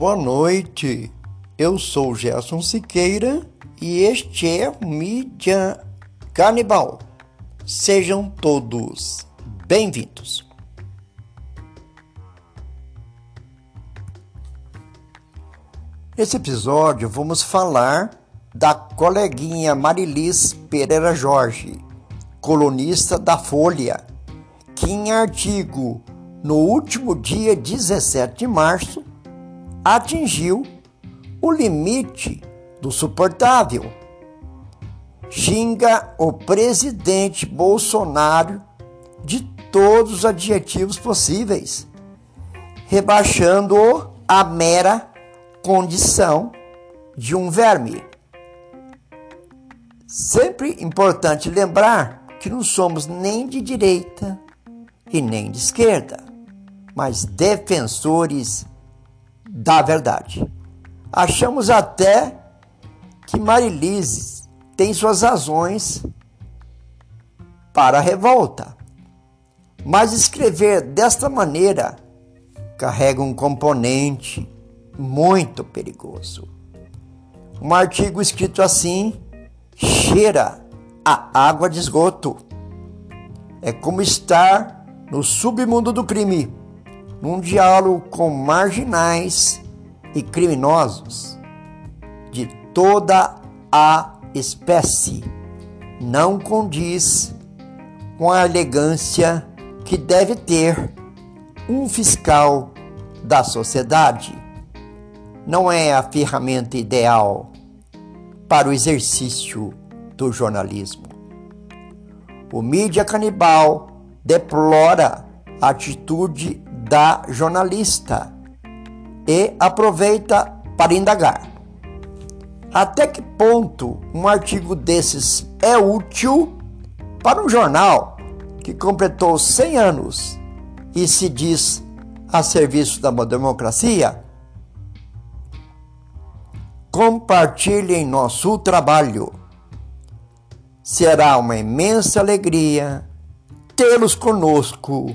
Boa noite, eu sou Gerson Siqueira e este é Mídia Canibal. Sejam todos bem-vindos. Nesse episódio vamos falar da coleguinha Marilis Pereira Jorge, colunista da Folha, que em artigo no último dia 17 de março atingiu o limite do suportável. Xinga o presidente Bolsonaro de todos os adjetivos possíveis, rebaixando-o a mera condição de um verme. Sempre importante lembrar que não somos nem de direita e nem de esquerda, mas defensores da verdade. Achamos até que Marilise tem suas razões para a revolta, mas escrever desta maneira carrega um componente muito perigoso. Um artigo escrito assim cheira a água de esgoto. É como estar no submundo do crime num diálogo com marginais e criminosos de toda a espécie. Não condiz com a elegância que deve ter um fiscal da sociedade. Não é a ferramenta ideal para o exercício do jornalismo. O mídia canibal deplora a atitude da jornalista e aproveita para indagar. Até que ponto um artigo desses é útil para um jornal que completou 100 anos e se diz a serviço da democracia? Compartilhem nosso trabalho. Será uma imensa alegria tê-los conosco